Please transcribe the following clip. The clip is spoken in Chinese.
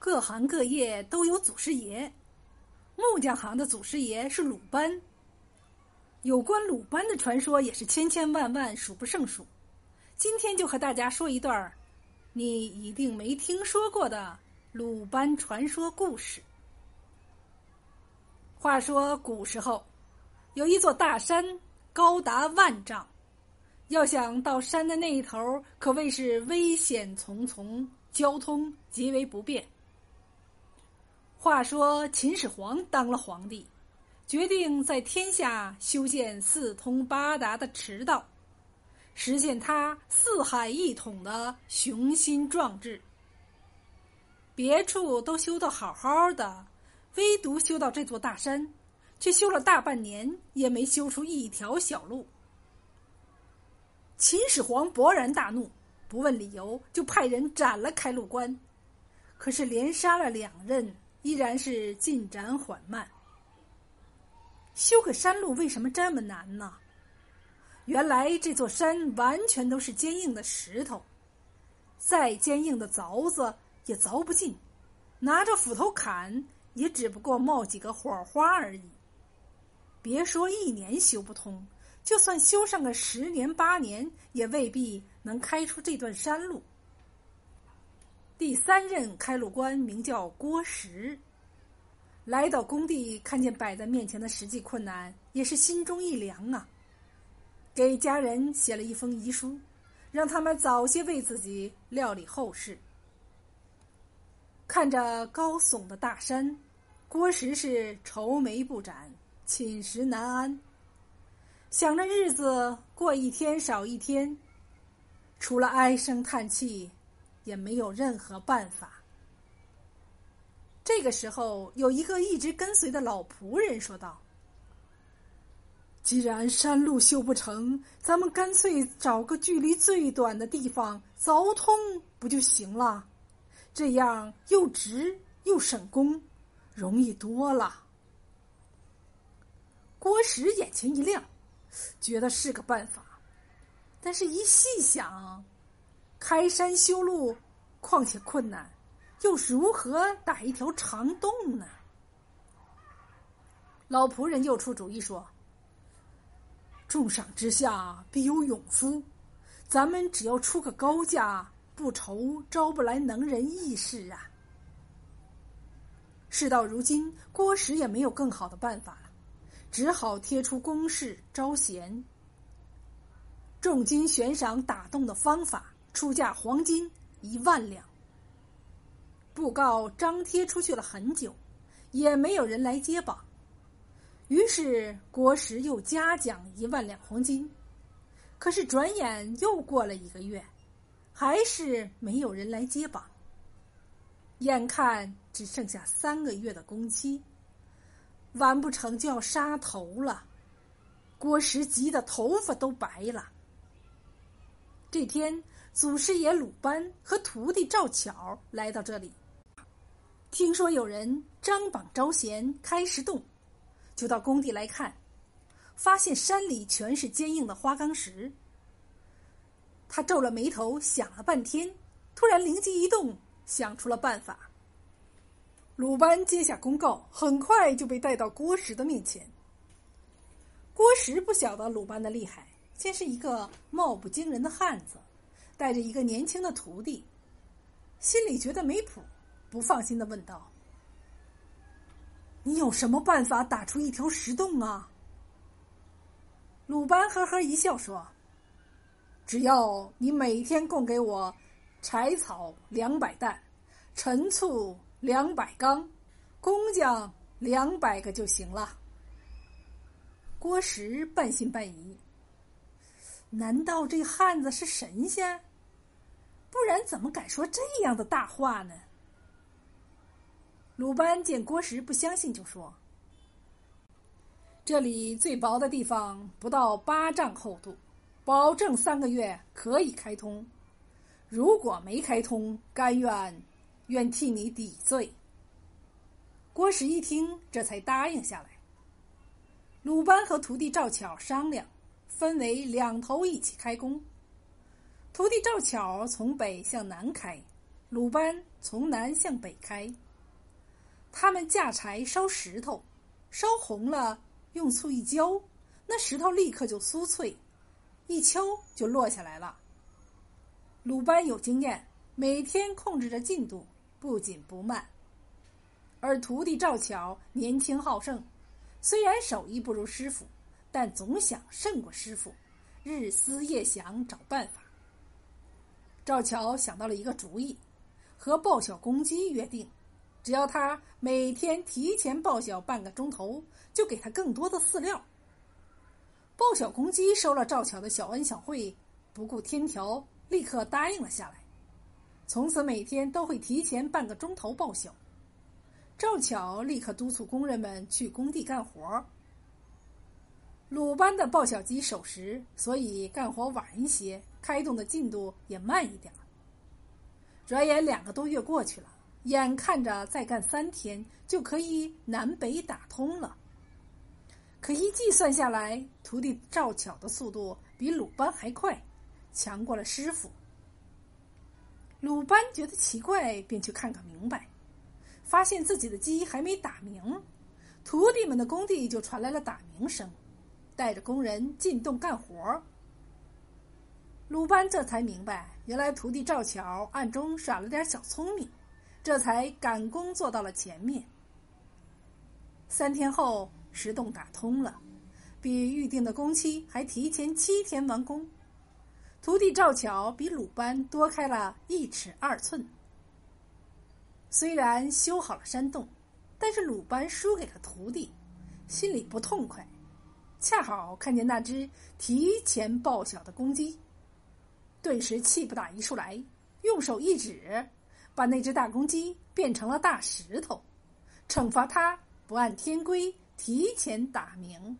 各行各业都有祖师爷，木匠行的祖师爷是鲁班。有关鲁班的传说也是千千万万，数不胜数。今天就和大家说一段儿你一定没听说过的鲁班传说故事。话说古时候，有一座大山，高达万丈，要想到山的那一头，可谓是危险重重，交通极为不便。话说秦始皇当了皇帝。决定在天下修建四通八达的驰道，实现他四海一统的雄心壮志。别处都修得好好的，唯独修到这座大山，却修了大半年也没修出一条小路。秦始皇勃然大怒，不问理由就派人斩了开路官，可是连杀了两任，依然是进展缓慢。修个山路为什么这么难呢？原来这座山完全都是坚硬的石头，再坚硬的凿子也凿不进，拿着斧头砍也只不过冒几个火花而已。别说一年修不通，就算修上个十年八年，也未必能开出这段山路。第三任开路官名叫郭石。来到工地，看见摆在面前的实际困难，也是心中一凉啊。给家人写了一封遗书，让他们早些为自己料理后事。看着高耸的大山，郭石是愁眉不展，寝食难安，想着日子过一天少一天，除了唉声叹气，也没有任何办法。这个时候，有一个一直跟随的老仆人说道：“既然山路修不成，咱们干脆找个距离最短的地方凿通，不就行了？这样又直又省工，容易多了。”郭石眼前一亮，觉得是个办法，但是一细想，开山修路况且困难。又是如何打一条长洞呢？老仆人又出主意说：“重赏之下必有勇夫，咱们只要出个高价，不愁招不来能人异士啊。”事到如今，郭石也没有更好的办法了，只好贴出公示招贤，重金悬赏打洞的方法，出价黄金一万两。布告张贴出去了很久，也没有人来接榜。于是郭石又嘉奖一万两黄金。可是转眼又过了一个月，还是没有人来接榜。眼看只剩下三个月的工期，完不成就要杀头了。郭石急得头发都白了。这天，祖师爷鲁班和徒弟赵巧来到这里。听说有人张榜招贤开石洞，就到工地来看，发现山里全是坚硬的花岗石。他皱了眉头，想了半天，突然灵机一动，想出了办法。鲁班接下公告，很快就被带到郭石的面前。郭石不晓得鲁班的厉害，先是一个貌不惊人的汉子，带着一个年轻的徒弟，心里觉得没谱。不放心的问道：“你有什么办法打出一条石洞啊？”鲁班呵呵一笑说：“只要你每天供给我柴草两百担，陈醋两百缸，工匠两百个就行了。”郭石半信半疑：“难道这汉子是神仙？不然怎么敢说这样的大话呢？”鲁班见郭石不相信，就说：“这里最薄的地方不到八丈厚度，保证三个月可以开通。如果没开通，甘愿愿替你抵罪。”郭石一听，这才答应下来。鲁班和徒弟赵巧商量，分为两头一起开工。徒弟赵巧从北向南开，鲁班从南向北开。他们架柴烧石头，烧红了，用醋一浇，那石头立刻就酥脆，一敲就落下来了。鲁班有经验，每天控制着进度，不紧不慢。而徒弟赵巧年轻好胜，虽然手艺不如师傅，但总想胜过师傅，日思夜想找办法。赵巧想到了一个主意，和报晓公鸡约定，只要他每天提前报晓半个钟头，就给他更多的饲料。报晓公鸡收了赵巧的小恩小惠，不顾天条，立刻答应了下来。从此每天都会提前半个钟头报晓。赵巧立刻督促工人们去工地干活。鲁班的报晓鸡守时，所以干活晚一些，开动的进度也慢一点。转眼两个多月过去了，眼看着再干三天就可以南北打通了。可一计算下来，徒弟赵巧的速度比鲁班还快，强过了师傅。鲁班觉得奇怪，便去看个明白。发现自己的鸡还没打鸣，徒弟们的工地就传来了打鸣声，带着工人进洞干活。鲁班这才明白，原来徒弟赵巧暗中耍了点小聪明，这才赶工做到了前面。三天后，石洞打通了，比预定的工期还提前七天完工。徒弟赵巧比鲁班多开了一尺二寸。虽然修好了山洞，但是鲁班输给了徒弟，心里不痛快。恰好看见那只提前报晓的公鸡，顿时气不打一处来，用手一指，把那只大公鸡变成了大石头，惩罚它不按天规提前打鸣。